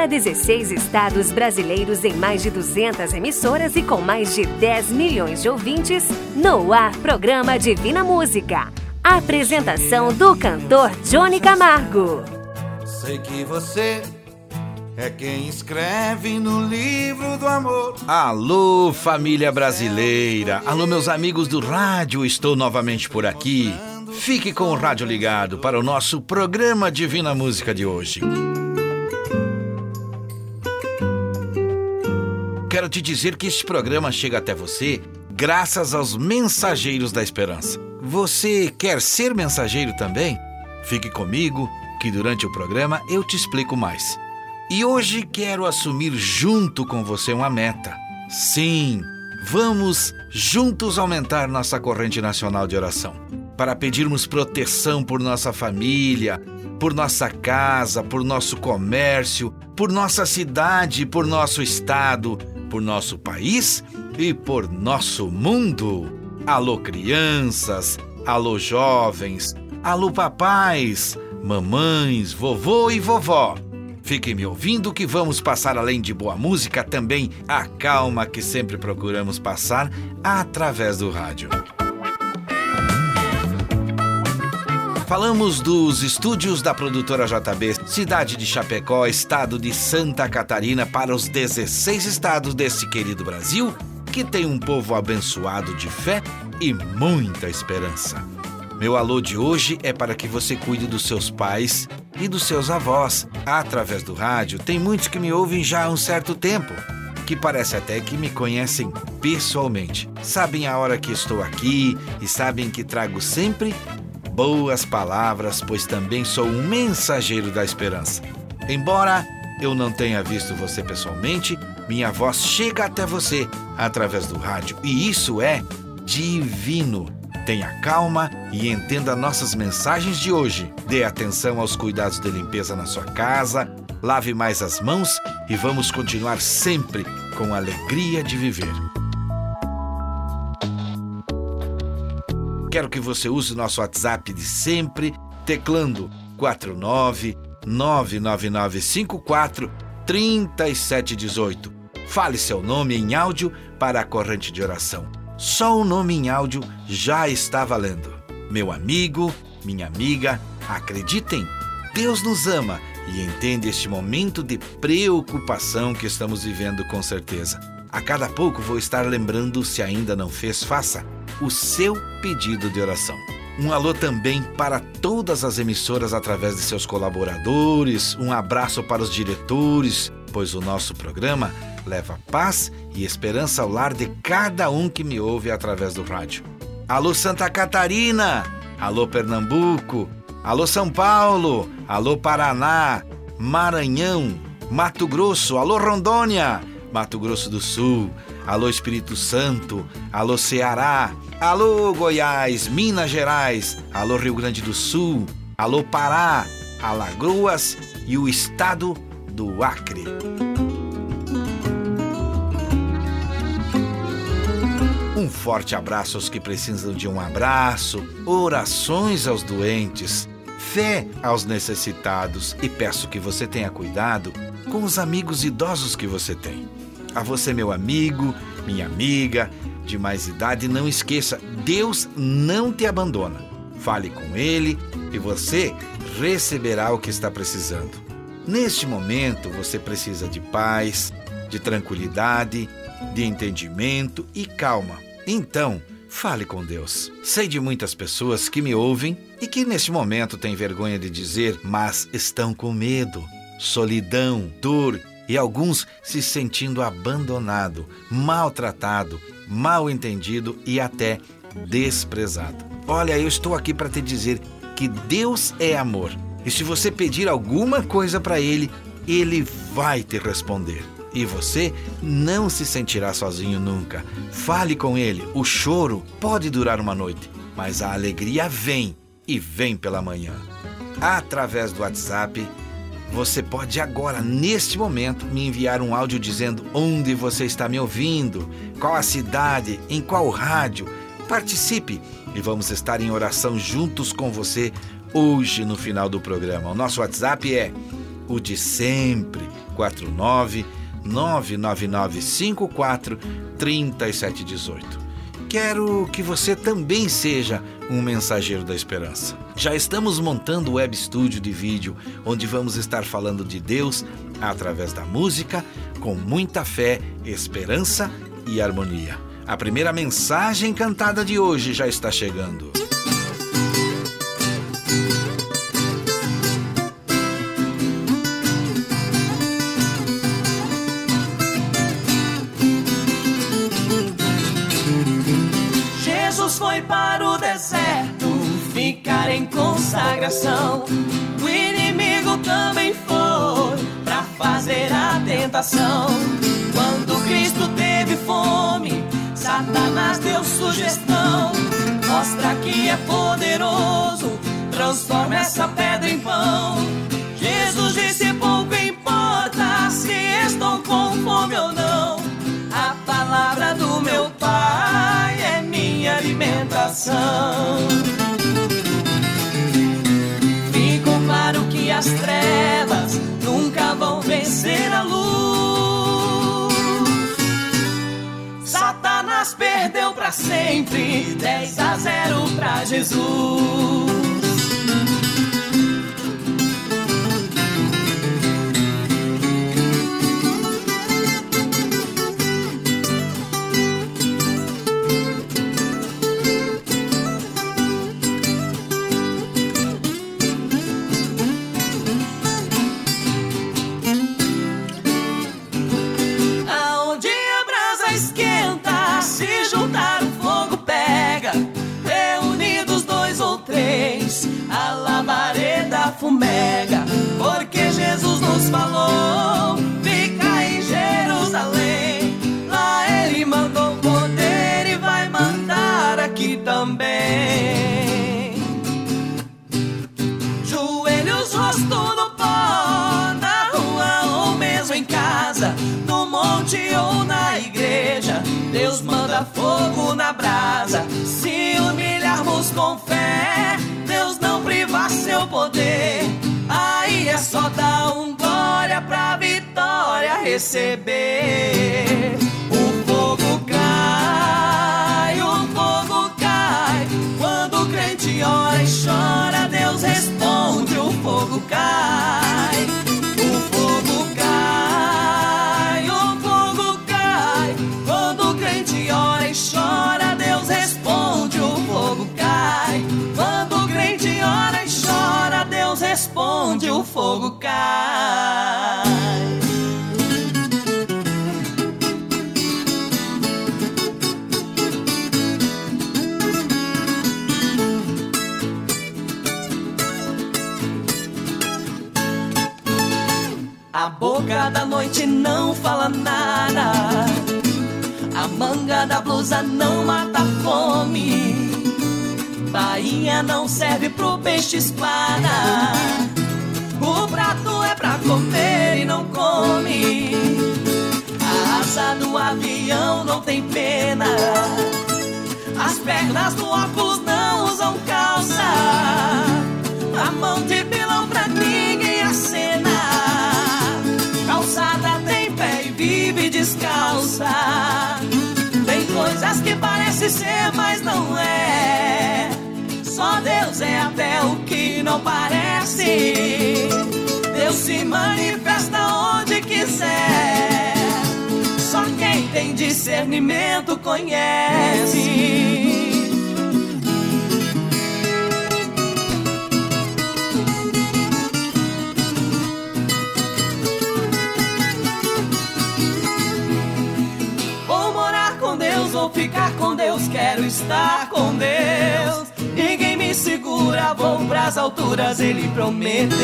para 16 estados brasileiros em mais de 200 emissoras e com mais de 10 milhões de ouvintes, no ar programa Divina Música. Apresentação do cantor Johnny Camargo. Sei que você é quem escreve no livro do amor. Alô, família brasileira. Alô, meus amigos do rádio. Estou novamente por aqui. Fique com o rádio ligado para o nosso programa Divina Música de hoje. Quero te dizer que este programa chega até você graças aos mensageiros da esperança. Você quer ser mensageiro também? Fique comigo que durante o programa eu te explico mais. E hoje quero assumir junto com você uma meta. Sim, vamos juntos aumentar nossa corrente nacional de oração para pedirmos proteção por nossa família, por nossa casa, por nosso comércio, por nossa cidade, por nosso estado, por nosso país e por nosso mundo. Alô, crianças, alô, jovens, alô, papais, mamães, vovô e vovó. Fiquem me ouvindo que vamos passar além de boa música também a calma que sempre procuramos passar através do rádio. Falamos dos estúdios da produtora JB, cidade de Chapecó, estado de Santa Catarina, para os 16 estados desse querido Brasil, que tem um povo abençoado de fé e muita esperança. Meu alô de hoje é para que você cuide dos seus pais e dos seus avós. Através do rádio, tem muitos que me ouvem já há um certo tempo, que parece até que me conhecem pessoalmente. Sabem a hora que estou aqui e sabem que trago sempre boas palavras, pois também sou um mensageiro da esperança. Embora eu não tenha visto você pessoalmente, minha voz chega até você através do rádio e isso é divino. Tenha calma e entenda nossas mensagens de hoje. Dê atenção aos cuidados de limpeza na sua casa, lave mais as mãos e vamos continuar sempre com a alegria de viver. Quero que você use o nosso WhatsApp de sempre, teclando 49 99954 3718. Fale seu nome em áudio para a corrente de oração. Só o nome em áudio já está valendo. Meu amigo, minha amiga, acreditem, Deus nos ama e entende este momento de preocupação que estamos vivendo com certeza. A cada pouco vou estar lembrando, se ainda não fez, faça o seu pedido de oração. Um alô também para todas as emissoras através de seus colaboradores, um abraço para os diretores, pois o nosso programa leva paz e esperança ao lar de cada um que me ouve através do rádio. Alô Santa Catarina, alô Pernambuco, alô São Paulo, alô Paraná, Maranhão, Mato Grosso, alô Rondônia, Mato Grosso do Sul, alô Espírito Santo, alô Ceará, alô Goiás, Minas Gerais, alô Rio Grande do Sul, alô Pará, Alagoas e o estado do Acre. Um forte abraço aos que precisam de um abraço, orações aos doentes, fé aos necessitados. E peço que você tenha cuidado com os amigos idosos que você tem. A você, meu amigo, minha amiga de mais idade, não esqueça: Deus não te abandona. Fale com Ele e você receberá o que está precisando. Neste momento, você precisa de paz, de tranquilidade, de entendimento e calma então, fale com Deus. Sei de muitas pessoas que me ouvem e que neste momento têm vergonha de dizer, mas estão com medo, solidão, dor e alguns se sentindo abandonado, maltratado, mal entendido e até desprezado. Olha, eu estou aqui para te dizer que Deus é amor. E se você pedir alguma coisa para Ele, Ele vai te responder. E você não se sentirá sozinho nunca. Fale com ele. O choro pode durar uma noite, mas a alegria vem e vem pela manhã. Através do WhatsApp, você pode agora, neste momento, me enviar um áudio dizendo onde você está me ouvindo, qual a cidade, em qual rádio. Participe e vamos estar em oração juntos com você hoje no final do programa. O nosso WhatsApp é o de sempre, 49 99954 3718. Quero que você também seja um mensageiro da esperança. Já estamos montando o web estúdio de vídeo, onde vamos estar falando de Deus através da música, com muita fé, esperança e harmonia. A primeira mensagem cantada de hoje já está chegando. Consagração. O inimigo também foi para fazer a tentação. Quando Cristo teve fome, Satanás deu sugestão. Mostra que é poderoso, transforma essa pedra em pão. Jesus disse: pouco importa se estou com fome ou não. A palavra do meu Pai é minha alimentação. Trevas nunca vão vencer a luz. Satanás perdeu para sempre, 10 a 0 para Jesus. Jesus nos falou: fica em Jerusalém. Lá ele mandou poder e vai mandar aqui também. Joelhos, rosto no pó, na rua ou mesmo em casa, no monte ou na igreja. Deus manda fogo na brasa. Se humilharmos com fé, Deus não priva seu poder. Só dar um glória pra vitória receber. O fogo cai, o fogo cai. Quando o crente ora e chora, Deus responde: o fogo cai. Noite não fala nada. A manga da blusa não mata fome. Bainha não serve pro peixe espada. O prato é pra comer e não come. A asa do avião não tem pena. As pernas do óculos não usam calça. A mão de descalça. Tem coisas que parece ser, mas não é. Só Deus é até o que não parece. Deus se manifesta onde quiser. Só quem tem discernimento conhece. Ficar com Deus, quero estar com Deus. Ninguém me segura, vou pras alturas, ele prometeu.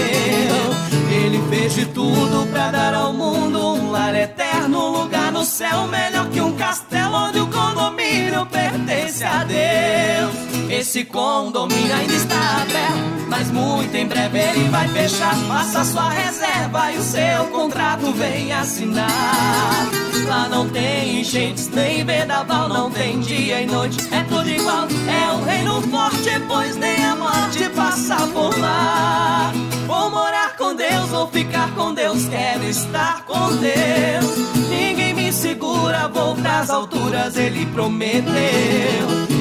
Ele fez de tudo pra dar ao mundo um lar eterno, um lugar no céu melhor que um castelo onde o condomínio pertence a Deus. Esse condomínio ainda está aberto, mas muito em breve ele vai fechar. Faça sua reserva e o seu contrato vem assinar. Lá não tem enchentes, nem vendaval, não tem dia e noite, é tudo igual. É um reino forte, pois nem a morte passa por lá. Vou morar com Deus, vou ficar com Deus, quero estar com Deus. Ninguém me segura, vou pras alturas, ele prometeu.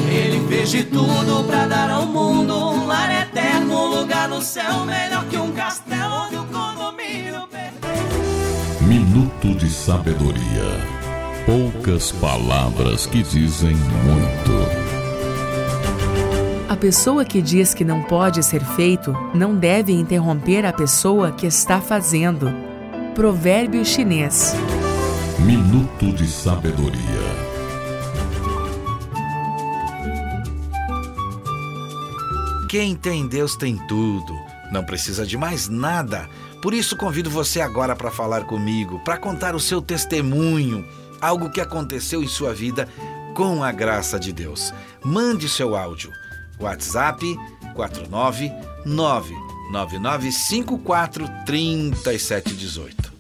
Tudo pra dar ao mundo um lar eterno, um lugar no céu melhor que um castelo onde o condomínio perfeito. Minuto de sabedoria. Poucas palavras que dizem muito. A pessoa que diz que não pode ser feito não deve interromper a pessoa que está fazendo. Provérbio chinês. Minuto de sabedoria. Quem tem Deus tem tudo, não precisa de mais nada. Por isso convido você agora para falar comigo, para contar o seu testemunho, algo que aconteceu em sua vida com a graça de Deus. Mande seu áudio WhatsApp 499 9954 3718.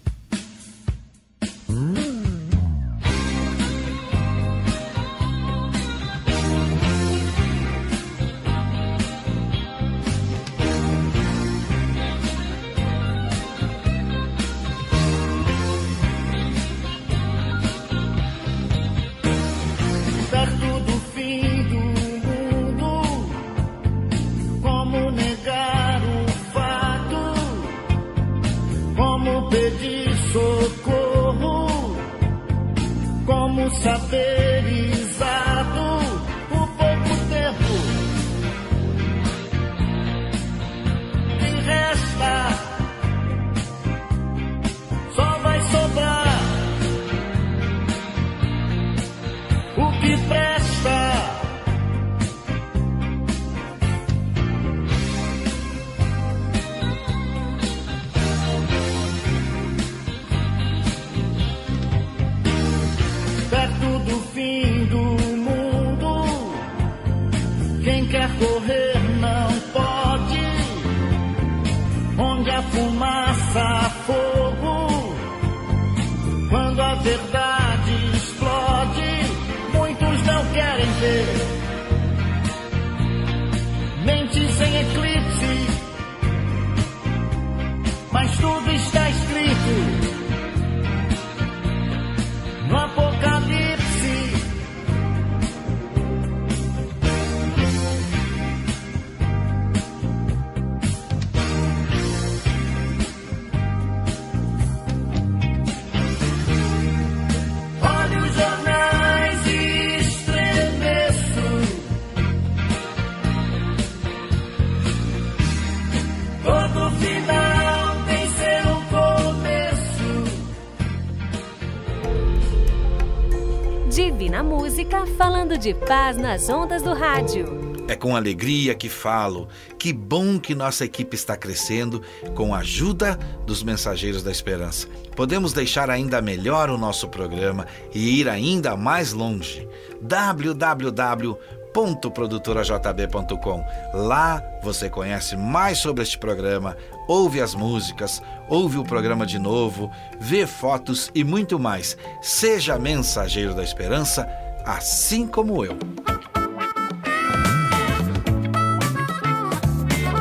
Falando de paz nas ondas do rádio. É com alegria que falo. Que bom que nossa equipe está crescendo com a ajuda dos mensageiros da esperança. Podemos deixar ainda melhor o nosso programa e ir ainda mais longe. www.produtorajb.com. Lá você conhece mais sobre este programa, ouve as músicas, ouve o programa de novo, vê fotos e muito mais. Seja mensageiro da esperança assim como eu.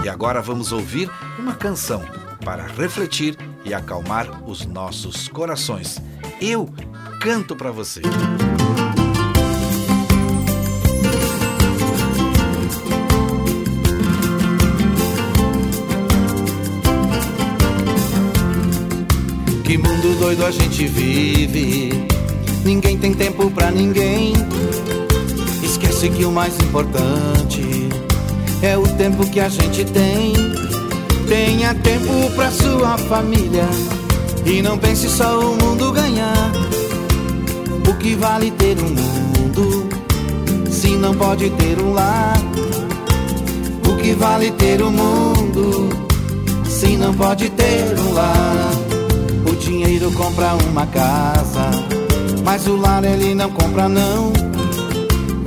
E agora vamos ouvir uma canção para refletir e acalmar os nossos corações. Eu canto para você. Que mundo doido a gente vive Ninguém tem tempo pra ninguém. Esquece que o mais importante é o tempo que a gente tem. Tenha tempo pra sua família e não pense só o mundo ganhar. O que vale ter um mundo se não pode ter um lar? O que vale ter um mundo se não pode ter um lar? O dinheiro compra uma casa mas o lar ele não compra não.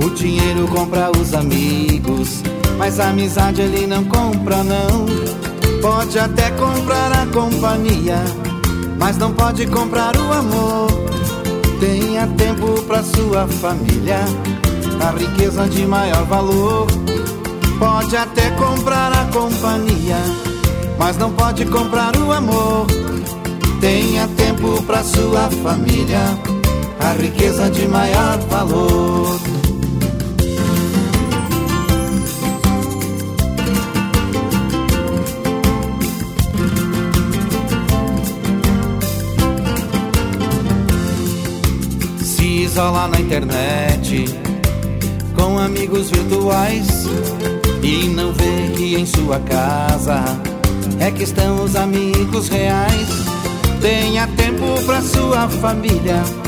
O dinheiro compra os amigos, mas a amizade ele não compra não. Pode até comprar a companhia, mas não pode comprar o amor. Tenha tempo para sua família, a riqueza de maior valor. Pode até comprar a companhia, mas não pode comprar o amor. Tenha tempo para sua família, a riqueza de maior valor. Se isolar na internet com amigos virtuais e não vê que em sua casa é que estão os amigos reais. Tenha tempo pra sua família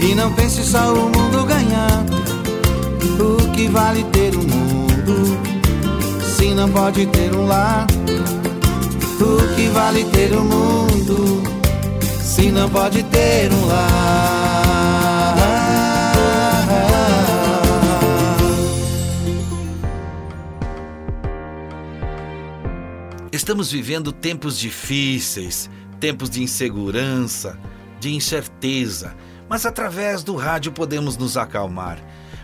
e não pense só o mundo ganhar. O que vale ter um mundo se não pode ter um lar? O que vale ter um mundo se não pode ter um lar? Estamos vivendo tempos difíceis, tempos de insegurança, de incerteza, mas através do rádio podemos nos acalmar.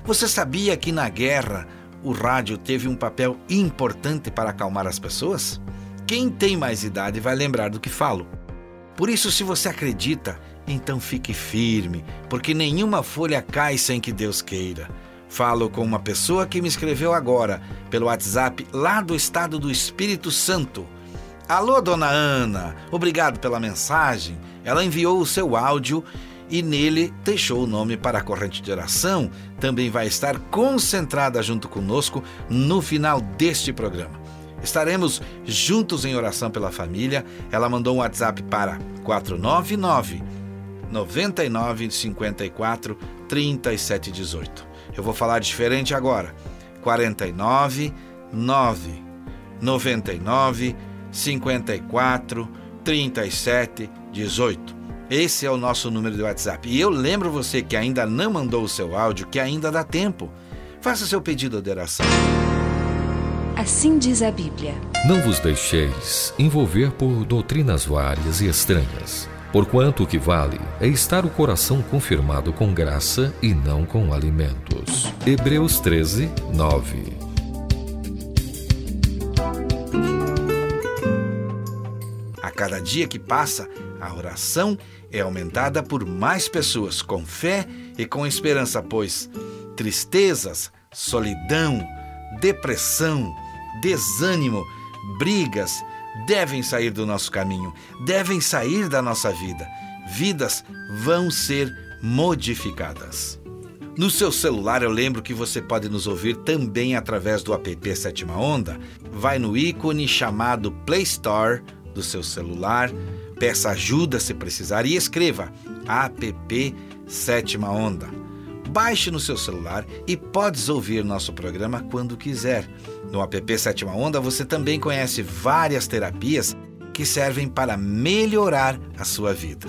Você sabia que na guerra o rádio teve um papel importante para acalmar as pessoas? Quem tem mais idade vai lembrar do que falo. Por isso, se você acredita, então fique firme, porque nenhuma folha cai sem que Deus queira. Falo com uma pessoa que me escreveu agora, pelo WhatsApp, lá do estado do Espírito Santo. Alô, dona Ana, obrigado pela mensagem. Ela enviou o seu áudio e nele deixou o nome para a corrente de oração. Também vai estar concentrada junto conosco no final deste programa. Estaremos juntos em oração pela família. Ela mandou um WhatsApp para 499 9954 3718. Eu vou falar diferente agora. 49 9 99 54 37 18. Esse é o nosso número de WhatsApp. E eu lembro você que ainda não mandou o seu áudio, que ainda dá tempo. Faça seu pedido de oração. Assim diz a Bíblia. Não vos deixeis envolver por doutrinas várias e estranhas Porquanto o que vale é estar o coração confirmado com graça e não com alimentos. Hebreus 13, 9. A cada dia que passa, a oração é aumentada por mais pessoas com fé e com esperança, pois tristezas, solidão, depressão, desânimo, brigas, devem sair do nosso caminho, devem sair da nossa vida. Vidas vão ser modificadas. No seu celular, eu lembro que você pode nos ouvir também através do app Sétima Onda. Vai no ícone chamado Play Store do seu celular, peça ajuda se precisar e escreva app Sétima Onda. Baixe no seu celular e podes ouvir nosso programa quando quiser. No app Sétima Onda você também conhece várias terapias que servem para melhorar a sua vida.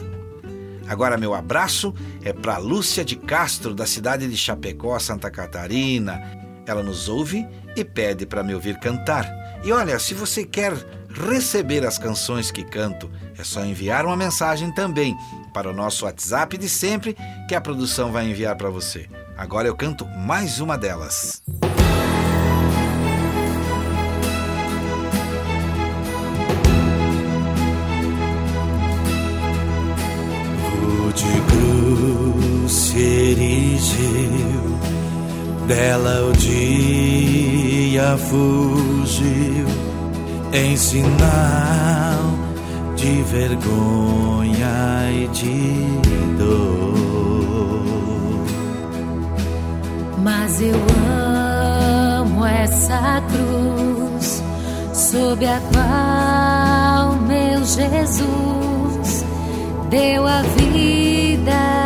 Agora, meu abraço é para Lúcia de Castro, da cidade de Chapecó, Santa Catarina. Ela nos ouve e pede para me ouvir cantar. E olha, se você quer receber as canções que canto, é só enviar uma mensagem também para o nosso WhatsApp de sempre que a produção vai enviar para você. Agora eu canto mais uma delas. de cruz erigiu, dela o dia fugiu, em sinal de vergonha e de dor. Mas eu amo essa cruz, sob a qual meu Jesus deu a vida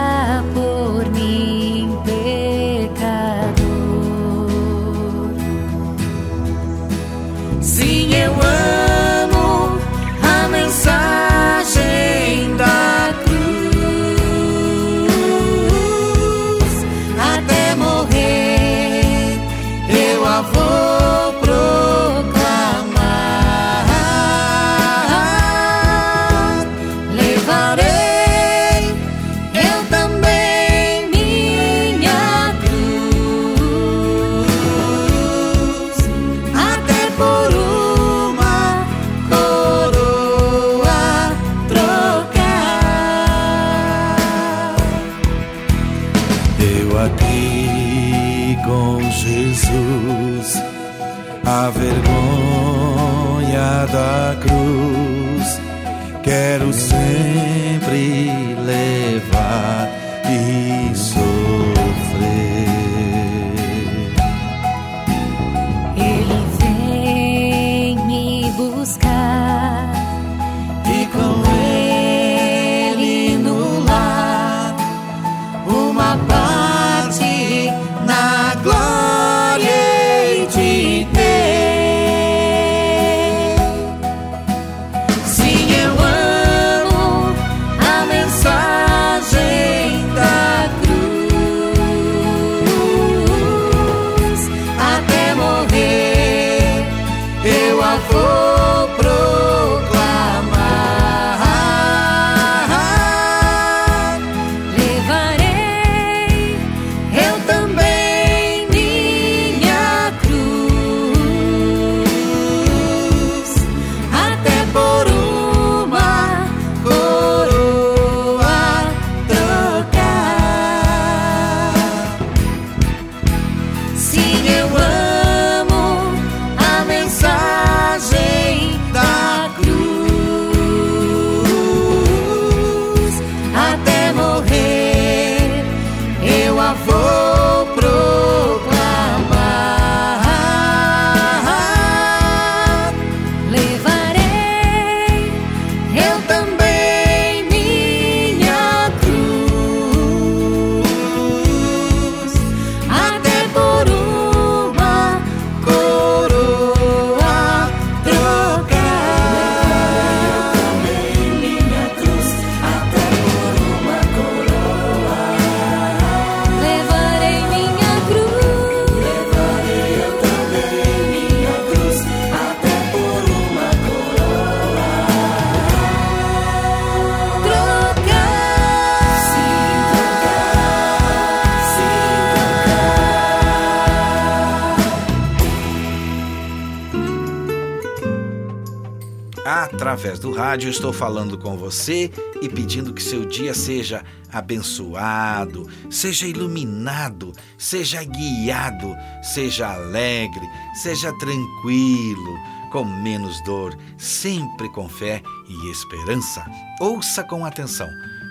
rádio, estou falando com você e pedindo que seu dia seja abençoado, seja iluminado, seja guiado, seja alegre, seja tranquilo, com menos dor, sempre com fé e esperança. Ouça com atenção.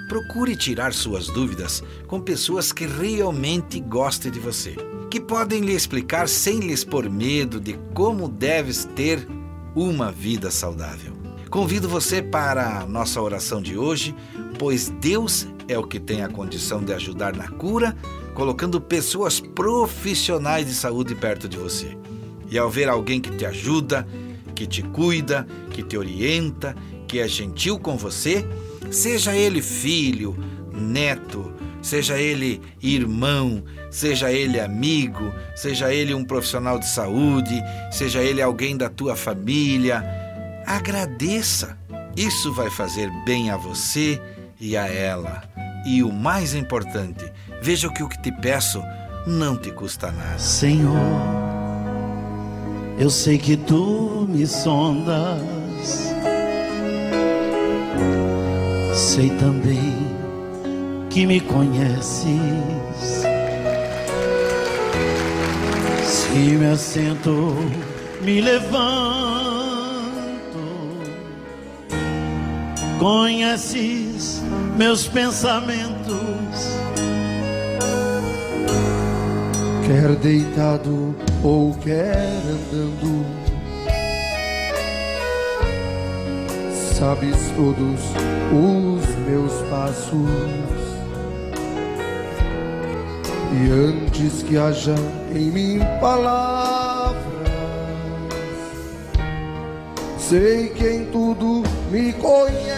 Procure tirar suas dúvidas com pessoas que realmente gostem de você, que podem lhe explicar sem lhes pôr medo de como deves ter uma vida saudável. Convido você para a nossa oração de hoje, pois Deus é o que tem a condição de ajudar na cura, colocando pessoas profissionais de saúde perto de você. E ao ver alguém que te ajuda, que te cuida, que te orienta, que é gentil com você, seja ele filho, neto, seja ele irmão, seja ele amigo, seja ele um profissional de saúde, seja ele alguém da tua família, Agradeça. Isso vai fazer bem a você e a ela. E o mais importante, veja que o que te peço não te custa nada. Senhor, eu sei que tu me sondas. Sei também que me conheces. Se me assento, me levanto conheces meus pensamentos. Quer deitado ou quer andando, sabes todos os meus passos. E antes que haja em mim palavras, sei que em tudo me conhece.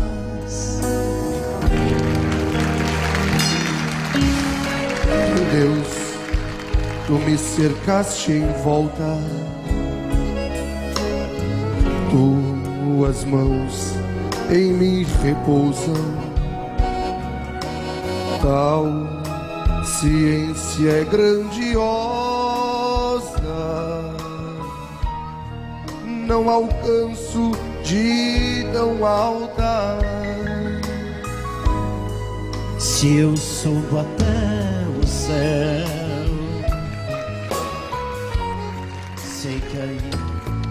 Deus, tu me cercaste em volta tuas mãos em mim repousam. Tal ciência é grandiosa, não alcanço de tão alta. Se eu subo até o céu, sei que aí.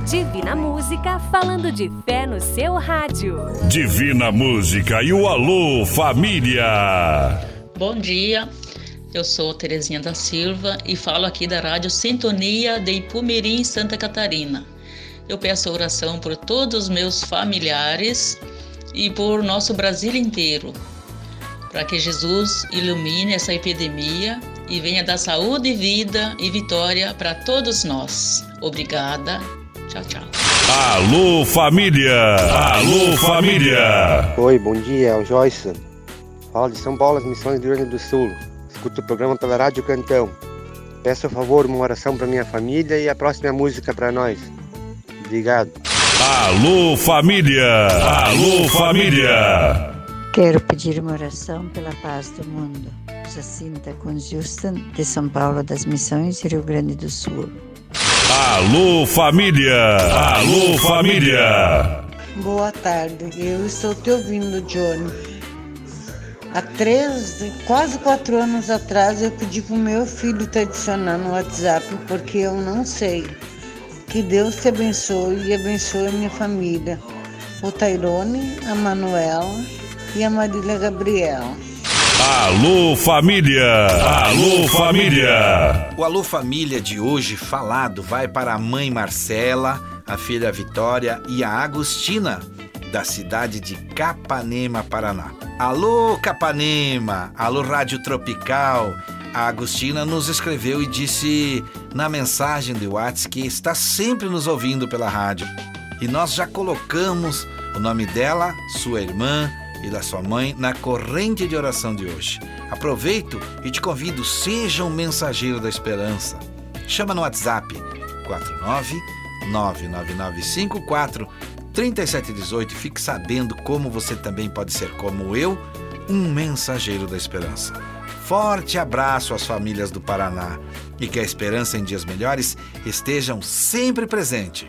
Divina Música falando de fé no seu rádio. Divina Música e o Alô Família. Bom dia, eu sou Terezinha da Silva e falo aqui da Rádio Sintonia de Ipumirim, Santa Catarina. Eu peço oração por todos os meus familiares e por nosso Brasil inteiro, para que Jesus ilumine essa epidemia e venha dar saúde, vida e vitória para todos nós. Obrigada. Tchau, tchau. Alô Família! Alô Família! Oi, bom dia, é o Joyce. Falo de São Paulo, as missões do Rio Grande do Sul. Escuto o programa pela Rádio Cantão. Peço a favor uma oração para minha família e a próxima música para nós. Obrigado. Alô Família! Alô Família! Quero pedir uma oração pela paz do mundo. Jacinta Conjustan, de São Paulo das Missões, Rio Grande do Sul. Alô Família! Alô Família! Boa tarde, eu estou te ouvindo, Johnny. Há três, quase quatro anos atrás, eu pedi para o meu filho te adicionar no WhatsApp porque eu não sei. Que Deus te abençoe e abençoe a minha família. O Tairone, a Manuela e a Marília Gabriela. Alô Família! Alô Família! O Alô Família de hoje falado vai para a mãe Marcela, a filha Vitória e a Agostina, da cidade de Capanema, Paraná. Alô Capanema! Alô Rádio Tropical! A Agostina nos escreveu e disse na mensagem de WhatsApp que está sempre nos ouvindo pela rádio. E nós já colocamos o nome dela, sua irmã, e da sua mãe na corrente de oração de hoje. Aproveito e te convido, seja um mensageiro da esperança. Chama no WhatsApp 49 99954 3718 e fique sabendo como você também pode ser como eu, um mensageiro da esperança. Forte abraço às famílias do Paraná e que a esperança em dias melhores estejam sempre presente.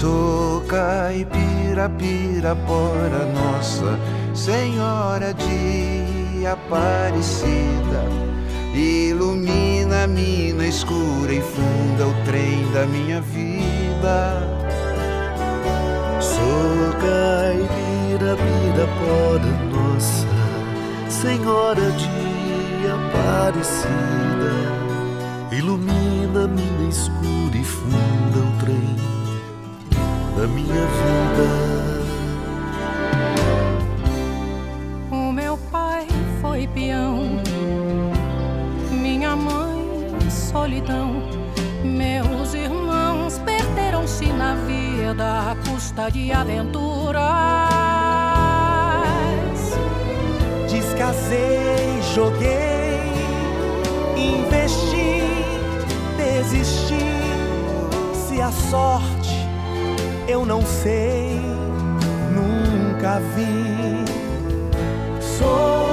Sou caipira, pirapora, Nossa Senhora de Aparecida. Ilumina a mina escura e funda o trem da minha vida. Sou caipira, pirapora, Nossa Senhora de Aparecida. Ilumina a mina escura e funda o trem da minha vida. O meu pai foi peão, minha mãe solidão, meus irmãos perderam-se na vida à custa de aventuras. Descasei, joguei, investi, desisti. Se a sorte eu não sei, nunca vi. Sou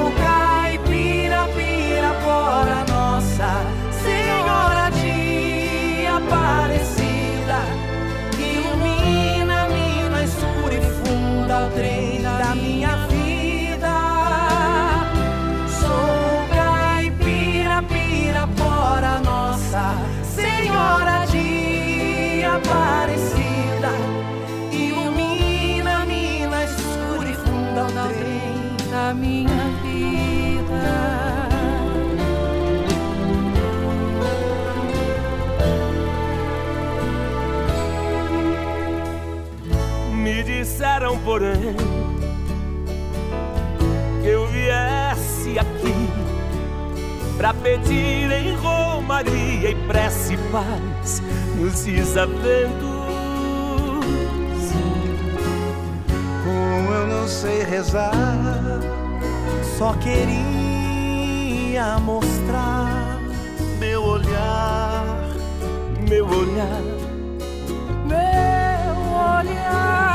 disseram, porém, que eu viesse aqui pra pedir em romaria e prece paz nos desaventos. Como eu não sei rezar, só queria mostrar meu olhar, meu olhar, meu olhar.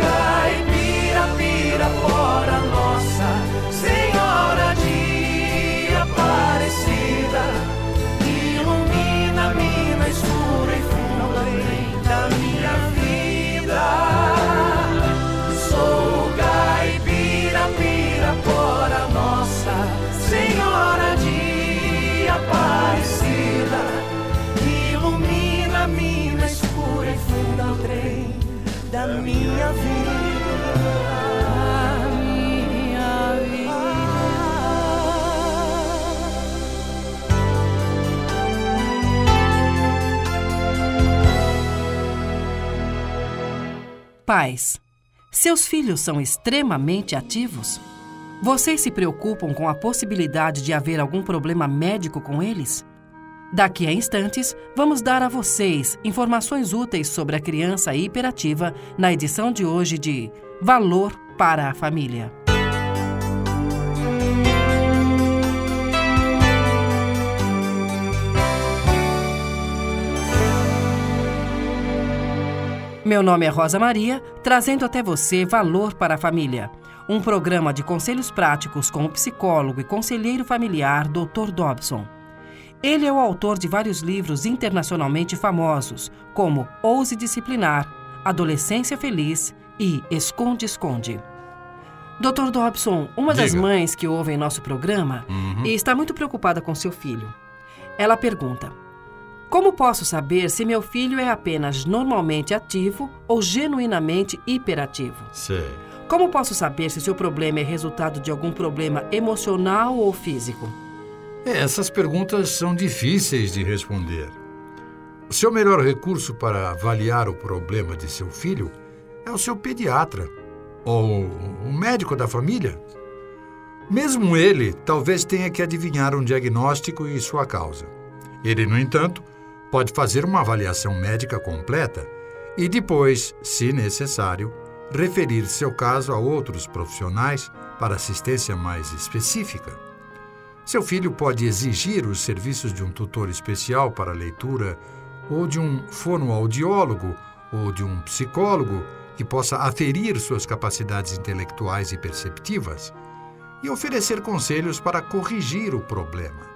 Caipira, pirapora nossa Pais, seus filhos são extremamente ativos? Vocês se preocupam com a possibilidade de haver algum problema médico com eles? Daqui a instantes, vamos dar a vocês informações úteis sobre a criança hiperativa na edição de hoje de Valor para a Família. Meu nome é Rosa Maria, trazendo até você Valor para a Família, um programa de conselhos práticos com o psicólogo e conselheiro familiar Dr. Dobson. Ele é o autor de vários livros internacionalmente famosos, como Ouse Disciplinar, Adolescência Feliz e Esconde-Esconde. Dr. Dobson, uma das Diga. mães que ouvem nosso programa Uhum. está muito preocupada com seu filho. Ela pergunta: Como posso saber se meu filho é apenas normalmente ativo ou genuinamente hiperativo? Sei. Como posso saber se seu problema é resultado de algum problema emocional ou físico? É, Essas perguntas são difíceis de responder. O seu melhor recurso para avaliar o problema de seu filho é o seu pediatra ou o médico da família. Mesmo ele talvez tenha que adivinhar um diagnóstico e sua causa. Ele, no entanto, pode fazer uma avaliação médica completa e depois, se necessário, referir seu caso a outros profissionais para assistência mais específica. Seu filho pode exigir os serviços de um tutor especial para leitura, ou de um fonoaudiólogo, ou de um psicólogo que possa aferir suas capacidades intelectuais e perceptivas e oferecer conselhos para corrigir o problema.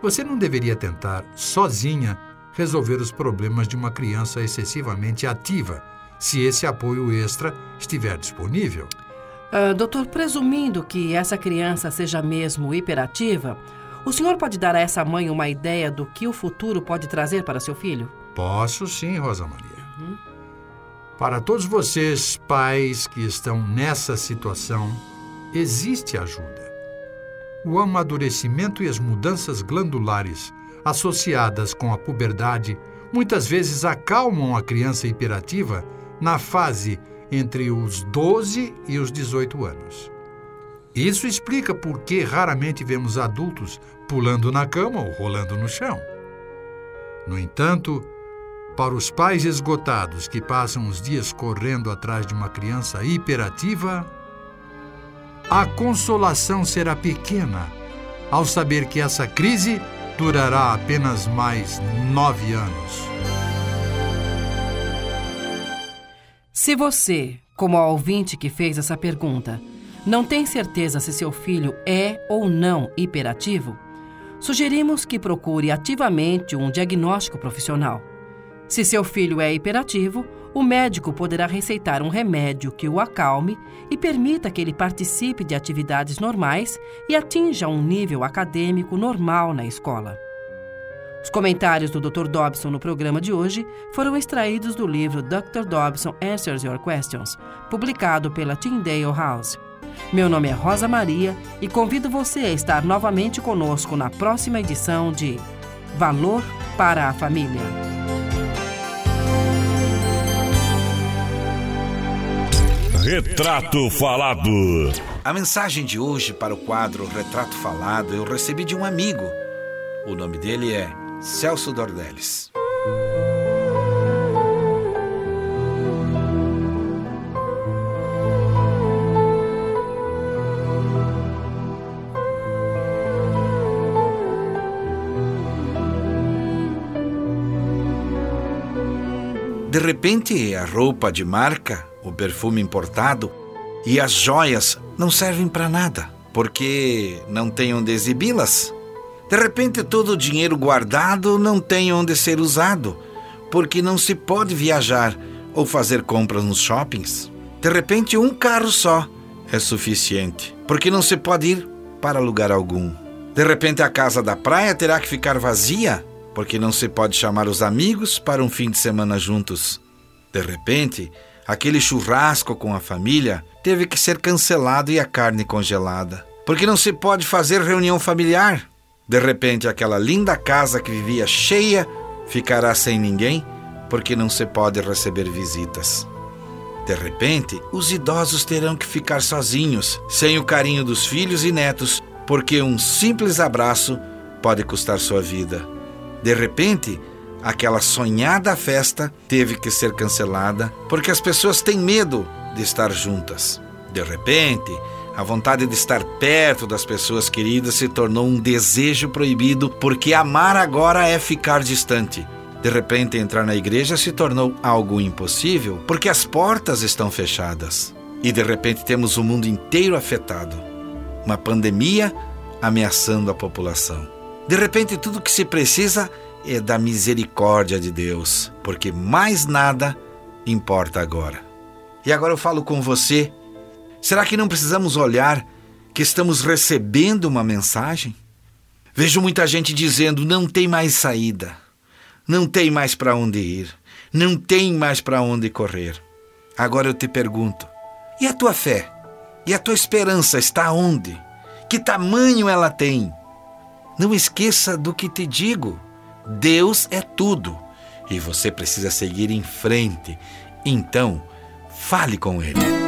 Você não deveria tentar, sozinha, resolver os problemas de uma criança excessivamente ativa, se esse apoio extra estiver disponível. Ah, doutor, presumindo que essa criança seja mesmo hiperativa, o senhor pode dar a essa mãe uma ideia do que o futuro pode trazer para seu filho? Posso sim, Rosa Maria. Para todos vocês, pais que estão nessa situação, existe ajuda. O amadurecimento e as mudanças glandulares associadas com a puberdade muitas vezes acalmam a criança hiperativa na fase entre os 12 e os 18 anos. Isso explica por que raramente vemos adultos pulando na cama ou rolando no chão. No entanto, para os pais esgotados que passam os dias correndo atrás de uma criança hiperativa, a consolação será pequena ao saber que essa crise durará apenas mais nove anos. Se você, como a ouvinte que fez essa pergunta, não tem certeza se seu filho é ou não hiperativo, sugerimos que procure ativamente um diagnóstico profissional. Se seu filho é hiperativo, o médico poderá receitar um remédio que o acalme e permita que ele participe de atividades normais e atinja um nível acadêmico normal na escola. Os comentários do Dr. Dobson no programa de hoje foram extraídos do livro Dr. Dobson Answers Your Questions, publicado pela Tyndale House. Meu nome é Rosa Maria e convido você a estar novamente conosco na próxima edição de Valor para a Família. Retrato Falado. A mensagem de hoje para o quadro Retrato Falado eu recebi de um amigo. O nome dele é Celso Dornelles. De repente, a roupa de marca, o perfume importado e as joias não servem para nada, porque não tem onde exibi-las. De repente, todo o dinheiro guardado não tem onde ser usado, porque não se pode viajar ou fazer compras nos shoppings. De repente, um carro só é suficiente, porque não se pode ir para lugar algum. De repente, a casa da praia terá que ficar vazia, porque não se pode chamar os amigos para um fim de semana juntos. De repente, aquele churrasco com a família teve que ser cancelado e a carne congelada, porque não se pode fazer reunião familiar. De repente, aquela linda casa que vivia cheia ficará sem ninguém, porque não se pode receber visitas. De repente, os idosos terão que ficar sozinhos, sem o carinho dos filhos e netos, porque um simples abraço pode custar sua vida. De repente, aquela sonhada festa teve que ser cancelada porque as pessoas têm medo de estar juntas. De repente, a vontade de estar perto das pessoas queridas se tornou um desejo proibido porque amar agora é ficar distante. De repente, entrar na igreja se tornou algo impossível porque as portas estão fechadas. E de repente temos o mundo inteiro afetado. Uma pandemia ameaçando a população. De repente, tudo que se precisa é da misericórdia de Deus, porque mais nada importa agora. E agora eu falo com você. Será que não precisamos olhar que estamos recebendo uma mensagem? Vejo muita gente dizendo: não tem mais saída, não tem mais para onde ir, não tem mais para onde correr. Agora eu te pergunto: e a tua fé? E a tua esperança está onde? Que tamanho ela tem? Não esqueça do que te digo. Deus é tudo e você precisa seguir em frente. Então, fale com Ele.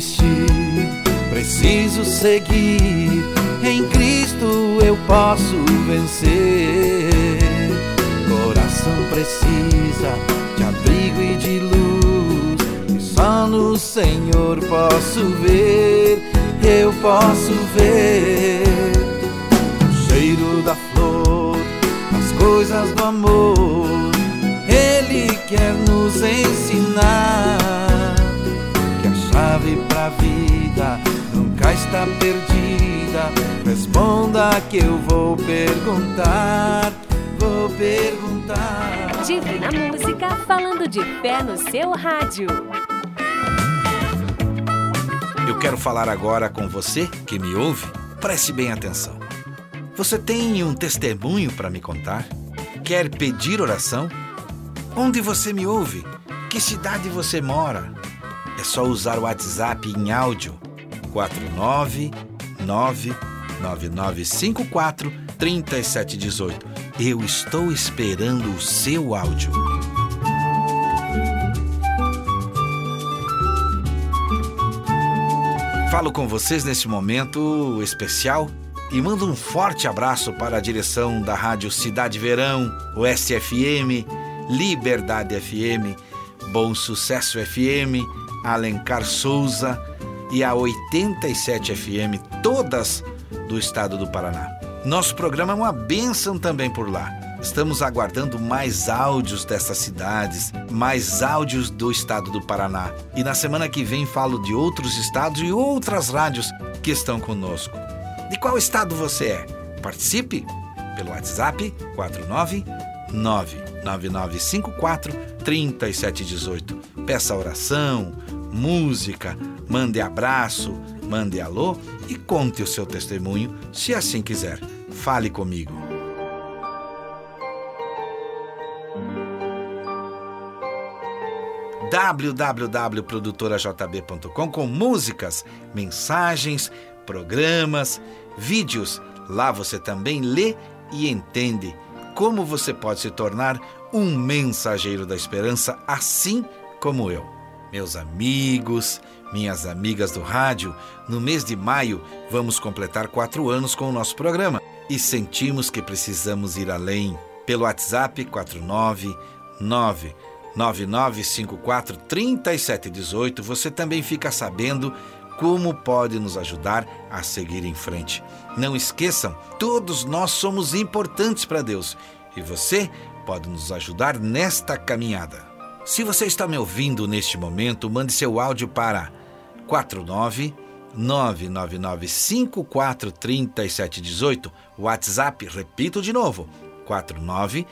Desistir, preciso seguir. Em Cristo eu posso vencer coração precisa de abrigo e de luz. E só no Senhor posso ver, eu posso ver o cheiro da flor, as coisas do amor. Ele quer nos ensinar chave pra vida nunca está perdida. Responda que eu vou perguntar vou perguntar. Divina Música falando de fé no seu rádio. Eu quero falar agora com você que me ouve. Preste bem atenção. Você tem um testemunho para me contar? Quer pedir oração? Onde você me ouve? Que cidade você mora? É só usar o WhatsApp em áudio 499 9954 3718. Eu estou esperando o seu áudio. Falo com vocês nesse momento especial e mando um forte abraço para a direção da Rádio Cidade Verão, o SFM, Liberdade FM, Bom Sucesso FM, Alencar Souza e a 87 FM, todas do estado do Paraná. Nosso programa é uma bênção também por lá. Estamos aguardando mais áudios dessas cidades, mais áudios do estado do Paraná. E na semana que vem falo de outros estados e outras rádios que estão conosco. De qual estado você é? Participe pelo WhatsApp 4999954 3718. Peça oração, música, mande abraço, mande alô e conte o seu testemunho, se assim quiser. Fale comigo. www.produtorajb.com com músicas, mensagens, programas, vídeos. Lá você também lê e entende como você pode se tornar um mensageiro da esperança, assim como eu. Meus amigos, minhas amigas do rádio, no mês de maio vamos completar quatro anos com o nosso programa e sentimos que precisamos ir além. Pelo WhatsApp 499 9954 3718 você também fica sabendo como pode nos ajudar a seguir em frente. Não esqueçam, todos nós somos importantes para Deus e você pode nos ajudar nesta caminhada. Se você está me ouvindo neste momento, mande seu áudio para 49 999543718. WhatsApp, repito de novo, 49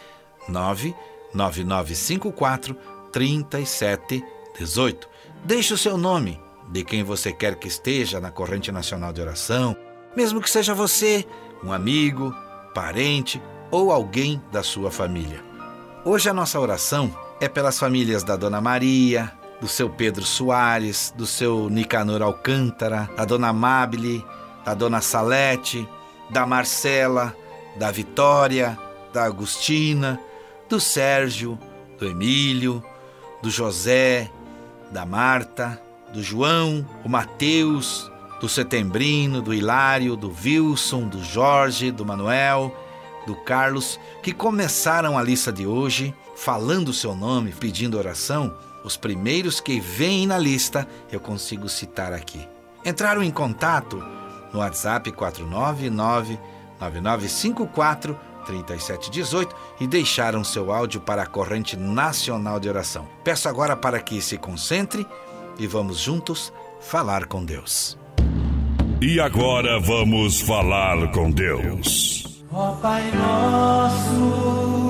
9954 3718. Deixe o seu nome, de quem você quer que esteja na corrente nacional de oração, mesmo que seja você, um amigo, parente ou alguém da sua família. Hoje a nossa oração é pelas famílias da Dona Maria, do seu Pedro Soares, do seu Nicanor Alcântara, da Dona Amabile, da Dona Salete, da Marcela, da Vitória, da Agustina, do Sérgio, do Emílio, do José, da Marta, do João, o Mateus, do Setembrino, do Hilário, do Wilson, do Jorge, do Manuel, do Carlos, que começaram a lista de hoje falando o seu nome, pedindo oração, os primeiros que vêm na lista eu consigo citar aqui. Entraram em contato no WhatsApp 499 9954 3718 e deixaram seu áudio para a corrente nacional de oração. Peço agora para que se concentre e vamos juntos falar com Deus. E agora vamos falar com Deus. Ó Pai nosso,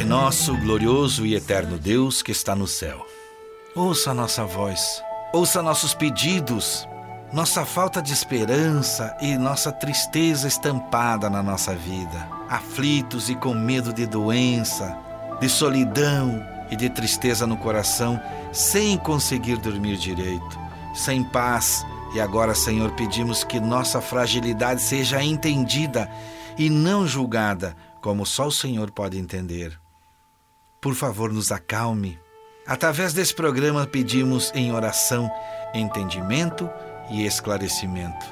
Pai nosso, glorioso e eterno Deus que está no céu. Ouça a nossa voz, ouça nossos pedidos, nossa falta de esperança e nossa tristeza estampada na nossa vida, aflitos e com medo de doença, de solidão e de tristeza no coração, sem conseguir dormir direito, sem paz. E agora, Senhor, pedimos que nossa fragilidade seja entendida e não julgada, como só o Senhor pode entender. Por favor, nos acalme. Através desse programa, pedimos em oração entendimento e esclarecimento.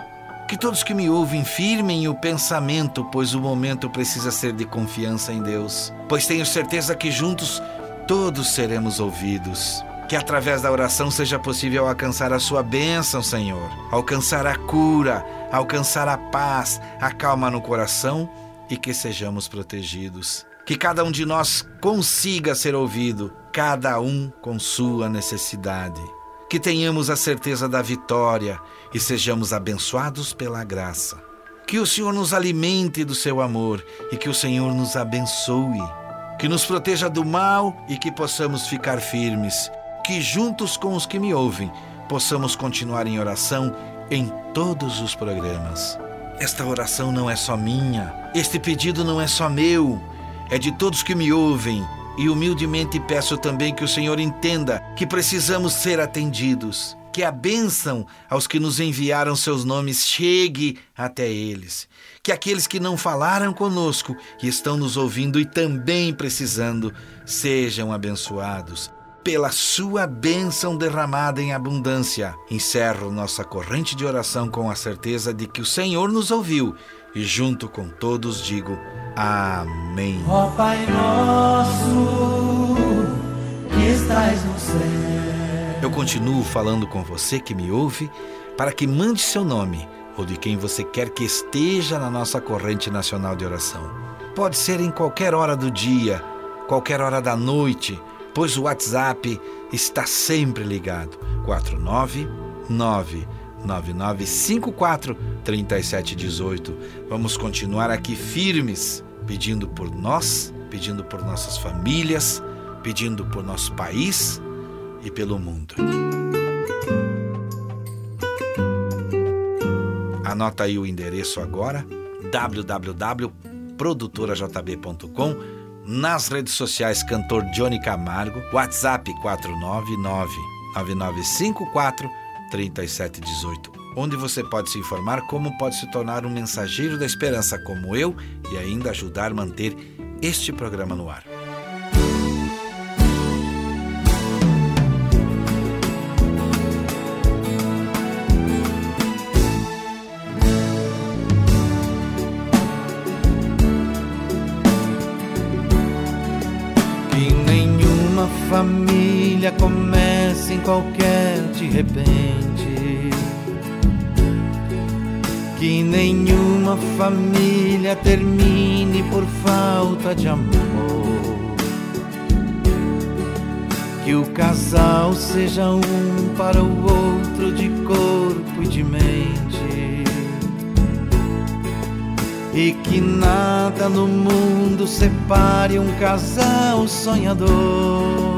Que todos que me ouvem firmem o pensamento, pois o momento precisa ser de confiança em Deus. Pois tenho certeza que juntos todos seremos ouvidos. Que através da oração seja possível alcançar a sua bênção, Senhor. Alcançar a cura, alcançar a paz, a calma no coração e que sejamos protegidos. Que cada um de nós consiga ser ouvido, cada um com sua necessidade que tenhamos a certeza da vitória e sejamos abençoados pela graça. Que o Senhor nos alimente do seu amor e que o Senhor nos abençoe. Que nos proteja do mal e que possamos ficar firmes. Que juntos com os que me ouvem possamos continuar em oração em todos os programas. Esta oração não é só minha, este pedido não é só meu, é de todos que me ouvem e humildemente peço também que o Senhor entenda que precisamos ser atendidos, que a bênção aos que nos enviaram seus nomes chegue até eles, que aqueles que não falaram conosco e estão nos ouvindo e também precisando sejam abençoados. pela sua bênção derramada em abundância. Encerro nossa corrente de oração com a certeza de que o Senhor nos ouviu e junto com todos digo Amém. Ó Pai nosso, que estás no céu. Eu continuo falando com você que me ouve para que mande seu nome ou de quem você quer que esteja na nossa corrente nacional de oração. Pode ser em qualquer hora do dia, qualquer hora da noite, pois o WhatsApp está sempre ligado. 499 9954 3718. Vamos continuar aqui firmes, pedindo por nós, pedindo por nossas famílias, pedindo por nosso país e pelo mundo. Anota aí o endereço agora: www.produtorajb.com. Nas redes sociais, cantor Johnny Camargo, WhatsApp 499 9954 3718, onde você pode se informar como pode se tornar um mensageiro da esperança como eu e ainda ajudar a manter este programa no ar. Que nenhuma família comece em qualquer de repente. Que nenhuma família termine por falta de amor. Que o casal seja um para o outro de corpo e de mente. E que nada no mundo separe um casal sonhador.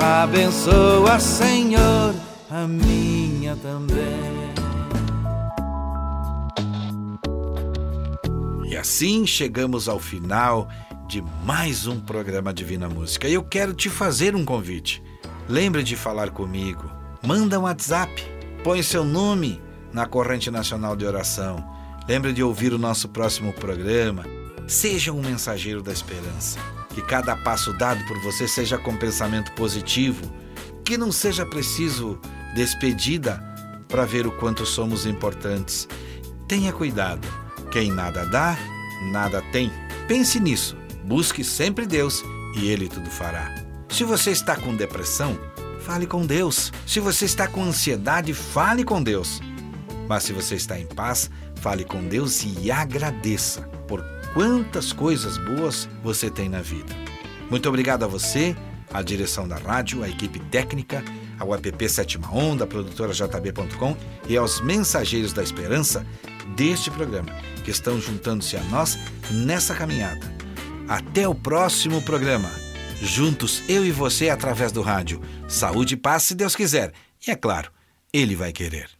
Abençoa, Senhor, a minha também. E assim chegamos ao final de mais um programa Divina Música. E eu quero te fazer um convite. Lembre de falar comigo. Manda um WhatsApp. Põe seu nome na corrente nacional de oração. Lembre de ouvir o nosso próximo programa. Seja um mensageiro da esperança. Que cada passo dado por você seja com pensamento positivo. Que não seja preciso despedida para ver o quanto somos importantes. Tenha cuidado. Quem nada dá, nada tem. Pense nisso. Busque sempre Deus e Ele tudo fará. Se você está com depressão, fale com Deus. Se você está com ansiedade, fale com Deus. Mas se você está em paz, fale com Deus e agradeça quantas coisas boas você tem na vida. Muito obrigado a você, à direção da rádio, à equipe técnica, ao app Sétima Onda, produtora JB.com e aos mensageiros da esperança deste programa, que estão juntando-se a nós nessa caminhada. Até o próximo programa. Juntos, eu e você, através do rádio. Saúde e paz, se Deus quiser. E é claro, Ele vai querer.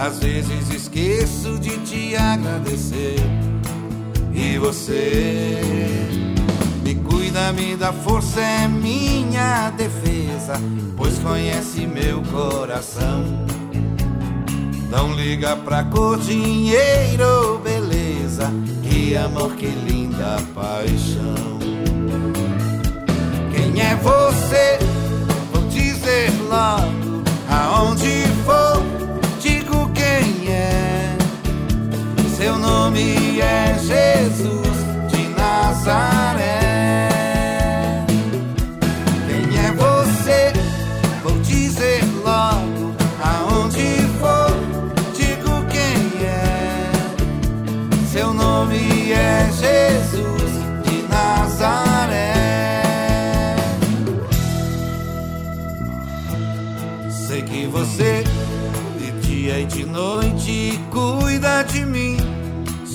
Às vezes esqueço de te agradecer. E você me cuida, me dá força, é minha defesa, pois conhece meu coração. Não liga pra cor, dinheiro, beleza, que amor, que linda paixão. Quem é você? Vou dizer logo aonde Seu nome é Jesus de Nazaré. Quem é você? Vou dizer logo aonde for, digo quem é. Seu nome é Jesus de Nazaré. Sei que você de dia e de noite cuida de mim.